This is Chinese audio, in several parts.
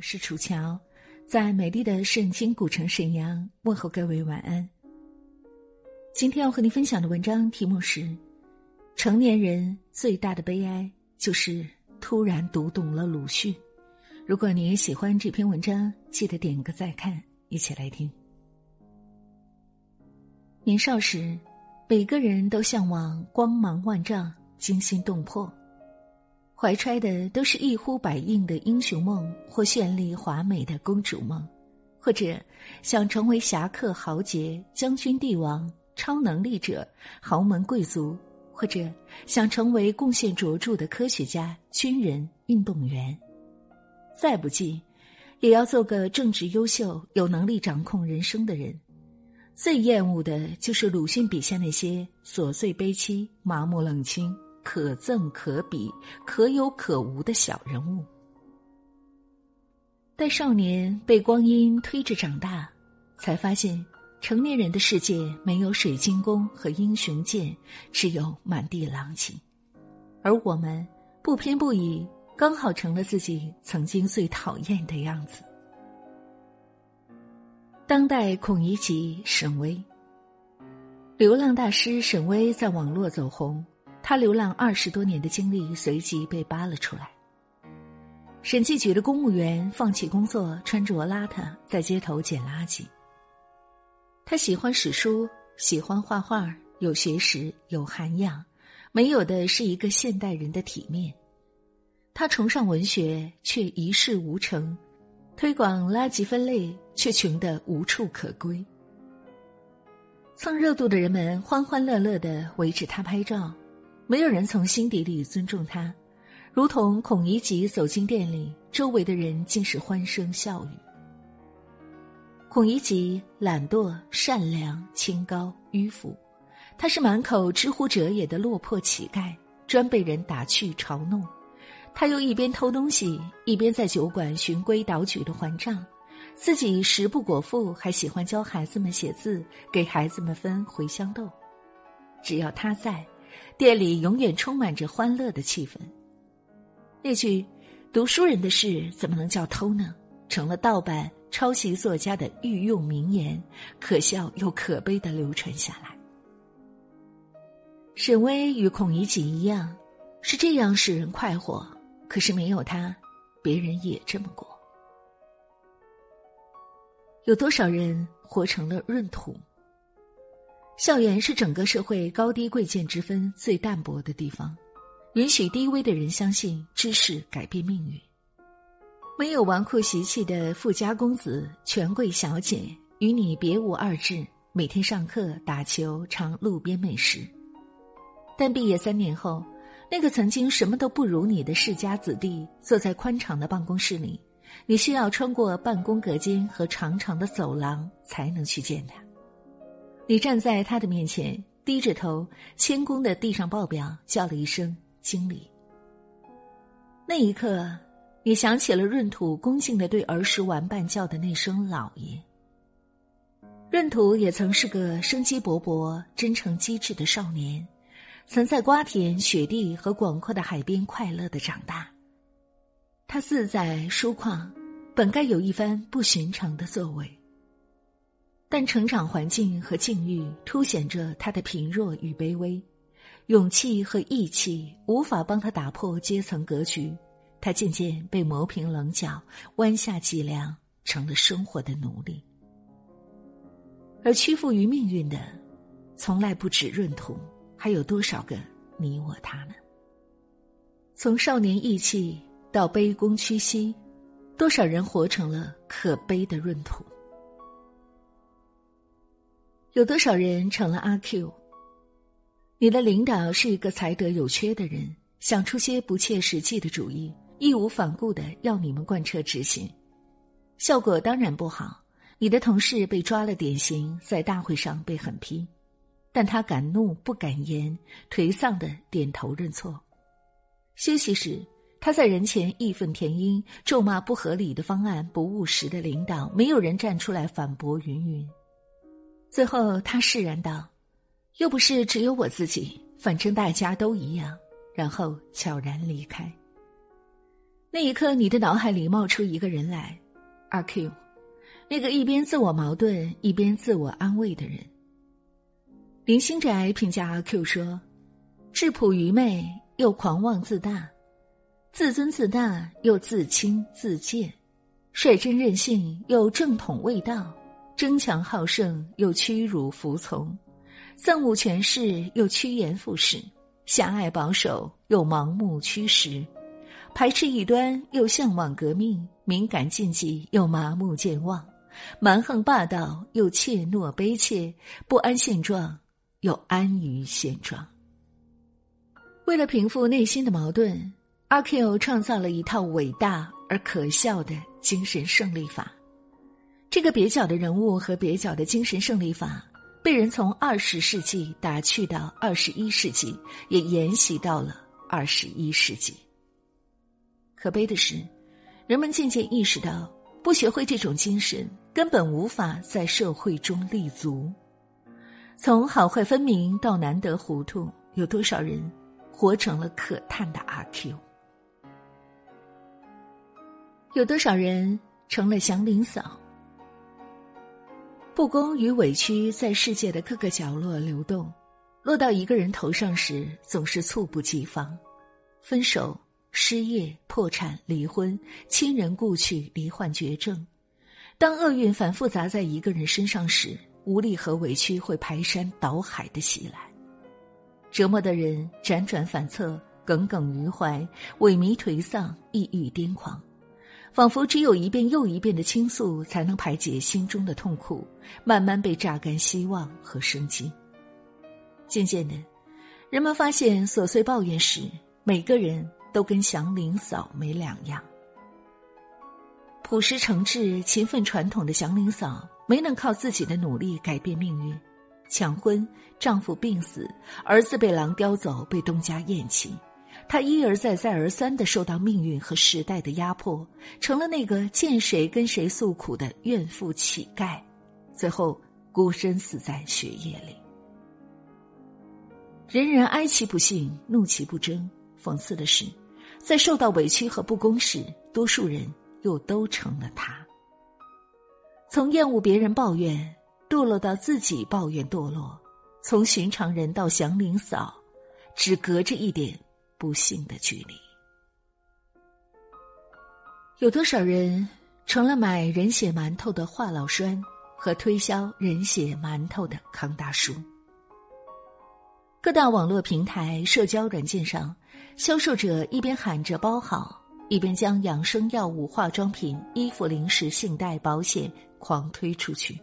是楚乔，在美丽的盛京古城沈阳问候各位晚安。今天要和你分享的文章题目是：成年人最大的悲哀就是突然读懂了鲁迅。如果你也喜欢这篇文章，记得点个再看，一起来听。年少时，每个人都向往光芒万丈、惊心动魄。怀揣的都是一呼百应的英雄梦，或绚丽华美的公主梦，或者想成为侠客豪杰、将军帝王、超能力者、豪门贵族，或者想成为贡献卓著的科学家、军人、运动员。再不济，也要做个正直优秀、有能力掌控人生的人。最厌恶的就是鲁迅笔下那些琐碎悲戚、麻木冷清。可憎可鄙、可有可无的小人物。待少年被光阴推着长大，才发现成年人的世界没有水晶宫和英雄剑，只有满地狼藉。而我们不偏不倚，刚好成了自己曾经最讨厌的样子。当代孔乙己沈巍，流浪大师沈巍在网络走红。他流浪二十多年的经历随即被扒了出来。审计局的公务员放弃工作，穿着邋遢，在街头捡垃圾。他喜欢史书，喜欢画画，有学识，有涵养，没有的是一个现代人的体面。他崇尚文学，却一事无成；推广垃圾分类，却穷得无处可归。蹭热度的人们欢欢乐乐的围着他拍照。没有人从心底里尊重他，如同孔乙己走进店里，周围的人竟是欢声笑语。孔乙己懒惰、善良、清高、迂腐，他是满口知乎者也的落魄乞丐，专被人打趣嘲弄。他又一边偷东西，一边在酒馆循规蹈矩的还账，自己食不果腹，还喜欢教孩子们写字，给孩子们分茴香豆。只要他在。店里永远充满着欢乐的气氛。那句“读书人的事怎么能叫偷呢？”成了盗版抄袭作家的御用名言，可笑又可悲的流传下来。沈巍与孔乙己一样，是这样使人快活。可是没有他，别人也这么过。有多少人活成了闰土？校园是整个社会高低贵贱之分最淡薄的地方，允许低微的人相信知识改变命运。没有纨绔习气的富家公子、权贵小姐与你别无二致，每天上课、打球、尝路边美食。但毕业三年后，那个曾经什么都不如你的世家子弟，坐在宽敞的办公室里，你需要穿过办公隔间和长长的走廊才能去见他。你站在他的面前，低着头，谦恭的递上报表，叫了一声“经理”。那一刻，你想起了闰土恭敬的对儿时玩伴叫的那声“老爷”。闰土也曾是个生机勃勃、真诚机智的少年，曾在瓜田、雪地和广阔的海边快乐的长大。他自在疏旷，本该有一番不寻常的作为。但成长环境和境遇凸显着他的贫弱与卑微，勇气和义气无法帮他打破阶层格局，他渐渐被磨平棱角，弯下脊梁，成了生活的奴隶。而屈服于命运的，从来不止闰土，还有多少个你我他呢？从少年义气到卑躬屈膝，多少人活成了可悲的闰土？有多少人成了阿 Q？你的领导是一个才德有缺的人，想出些不切实际的主意，义无反顾的要你们贯彻执行，效果当然不好。你的同事被抓了典型，在大会上被狠批，但他敢怒不敢言，颓丧的点头认错。休息时，他在人前义愤填膺，咒骂不合理的方案、不务实的领导，没有人站出来反驳，云云。最后，他释然道：“又不是只有我自己，反正大家都一样。”然后悄然离开。那一刻，你的脑海里冒出一个人来，阿 Q，那个一边自我矛盾一边自我安慰的人。林心宅评价阿 Q 说：“质朴愚昧又狂妄自大，自尊自大又自轻自贱，率真任性又正统未到，争强好胜又屈辱服从，憎恶权势又趋炎附势。”狭隘保守又盲目驱使，排斥异端又向往革命，敏感禁忌又麻木健忘，蛮横霸道又怯懦卑怯，不安现状又安于现状。为了平复内心的矛盾，阿 Q 创造了一套伟大而可笑的精神胜利法。这个蹩脚的人物和蹩脚的精神胜利法。被人从二十世纪打趣到二十一世纪，也沿袭到了二十一世纪。可悲的是，人们渐渐意识到，不学会这种精神，根本无法在社会中立足。从好坏分明到难得糊涂，有多少人活成了可叹的阿 Q？有多少人成了祥林嫂？不公与委屈在世界的各个角落流动，落到一个人头上时，总是猝不及防。分手、失业、破产、离婚、亲人故去、罹患绝症，当厄运反复砸在一个人身上时，无力和委屈会排山倒海的袭来，折磨的人辗转反侧，耿耿于怀，萎靡颓丧，抑郁癫狂。仿佛只有一遍又一遍的倾诉，才能排解心中的痛苦，慢慢被榨干希望和生机。渐渐的，人们发现琐碎抱怨时，每个人都跟祥林嫂没两样。朴实诚挚、勤奋传统的祥林嫂，没能靠自己的努力改变命运，抢婚，丈夫病死，儿子被狼叼走，被东家厌弃。他一而再、再而三的受到命运和时代的压迫，成了那个见谁跟谁诉苦的怨妇乞丐，最后孤身死在血液里。人人哀其不幸，怒其不争。讽刺的是，在受到委屈和不公时，多数人又都成了他。从厌恶别人抱怨，堕落到自己抱怨堕落；从寻常人到祥林嫂，只隔着一点。不幸的距离，有多少人成了买人血馒头的华老栓和推销人血馒头的康大叔？各大网络平台、社交软件上，销售者一边喊着包好，一边将养生药物、化妆品、衣服、零食、信贷、保险狂推出去。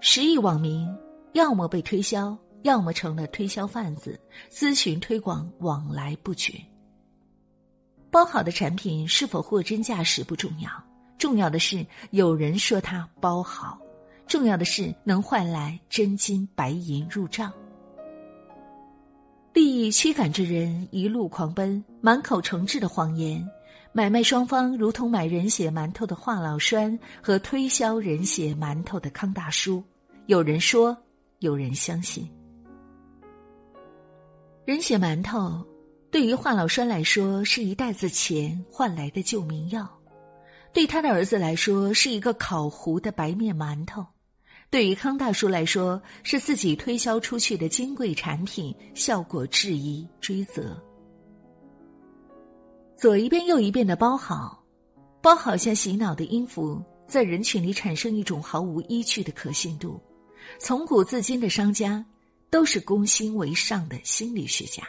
十亿网民要么被推销。要么成了推销贩子，咨询推广往来不绝。包好的产品是否货真价实不重要，重要的是有人说它包好，重要的是能换来真金白银入账。利益驱赶着人一路狂奔，满口诚挚的谎言，买卖双方如同买人血馒头的华老栓和推销人血馒头的康大叔。有人说，有人相信。人血馒头，对于华老栓来说是一袋子钱换来的救命药，对他的儿子来说是一个烤糊的白面馒头，对于康大叔来说是自己推销出去的金贵产品，效果质疑追责。左一遍右一遍的包好，包好像洗脑的音符，在人群里产生一种毫无依据的可信度。从古至今的商家。都是攻心为上的心理学家。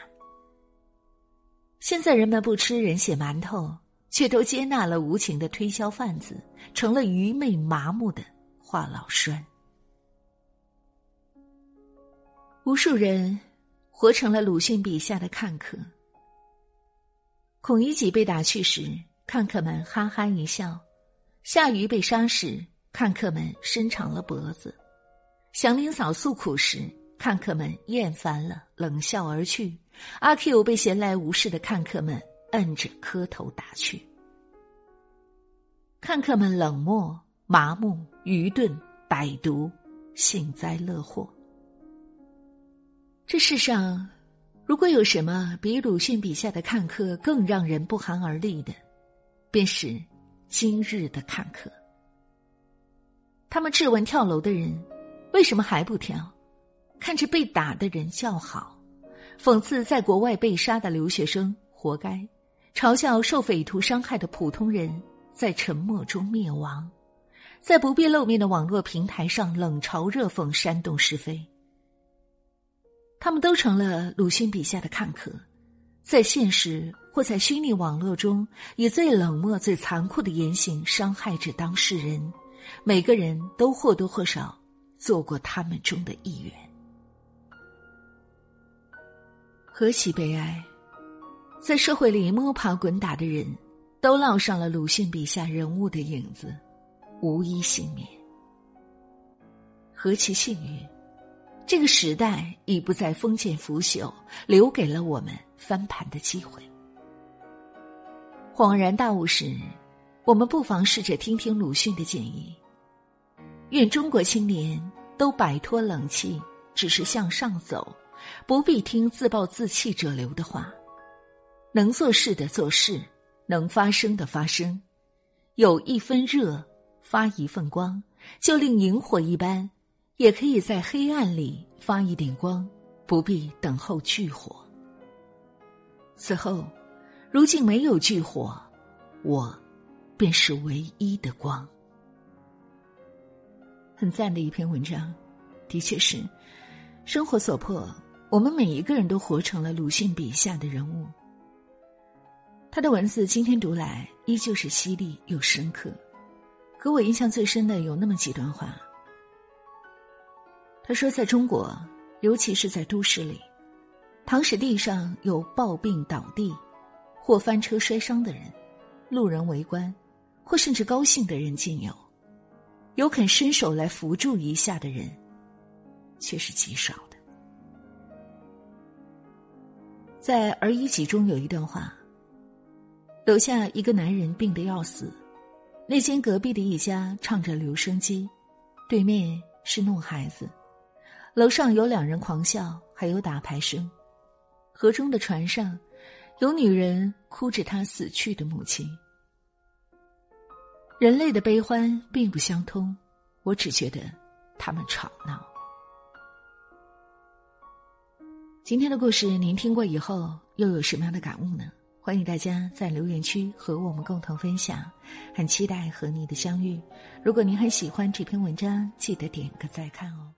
现在人们不吃人血馒头，却都接纳了无情的推销贩子，成了愚昧麻木的话老栓。无数人活成了鲁迅笔下的看客。孔乙己被打去时，看客们哈哈一笑；夏禹被杀时，看客们伸长了脖子；祥林嫂诉苦时。看客们厌烦了，冷笑而去。阿 Q 被闲来无事的看客们摁着磕头打去。看客们冷漠、麻木、愚钝、歹毒、幸灾乐祸。这世上，如果有什么比鲁迅笔下的看客更让人不寒而栗的，便是今日的看客。他们质问跳楼的人为什么还不跳，看着被打的人叫好，讽刺在国外被杀的留学生活该，嘲笑受匪徒伤害的普通人在沉默中灭亡，在不必露面的网络平台上冷嘲热讽、煽动是非。他们都成了鲁迅笔下的看客，在现实或在虚拟网络中，以最冷漠、最残酷的言行伤害着当事人。每个人都或多或少做过他们中的一员，何其悲哀！在社会里摸爬滚打的人，都烙上了鲁迅笔下人物的影子，无一幸免。何其幸运！这个时代已不再封建腐朽，留给了我们翻盘的机会。恍然大悟时，我们不妨试着听听鲁迅的建议：愿中国青年都摆脱冷气，只是向上走，不必听自暴自弃者流的话。能做事的做事，能发声的发声，有一分热，发一份光，就令萤火一般。也可以在黑暗里发一点光，不必等候炬火。此后，如今没有炬火，我便是唯一的光。很赞的一篇文章，的确是，生活所迫，我们每一个人都活成了鲁迅笔下的人物。他的文字今天读来依旧是犀利又深刻，可我印象最深的有那么几段话。他说：“在中国，尤其是在都市里，倘使地上有暴病倒地，或翻车摔伤的人，路人围观，或甚至高兴的人尽有，有肯伸手来扶助一下的人，却是极少在《儿遗集》中有一段话：楼下一个男人病得要死，那间隔壁的一家唱着留声机，对面是弄孩子。楼上有两人狂笑，还有打牌声。河中的船上，有女人哭着她死去的母亲。人类的悲欢并不相通，我只觉得他们吵闹。今天的故事您听过以后，又有什么样的感悟呢？欢迎大家在留言区和我们共同分享，很期待和你的相遇。如果您很喜欢这篇文章，记得点个再看哦。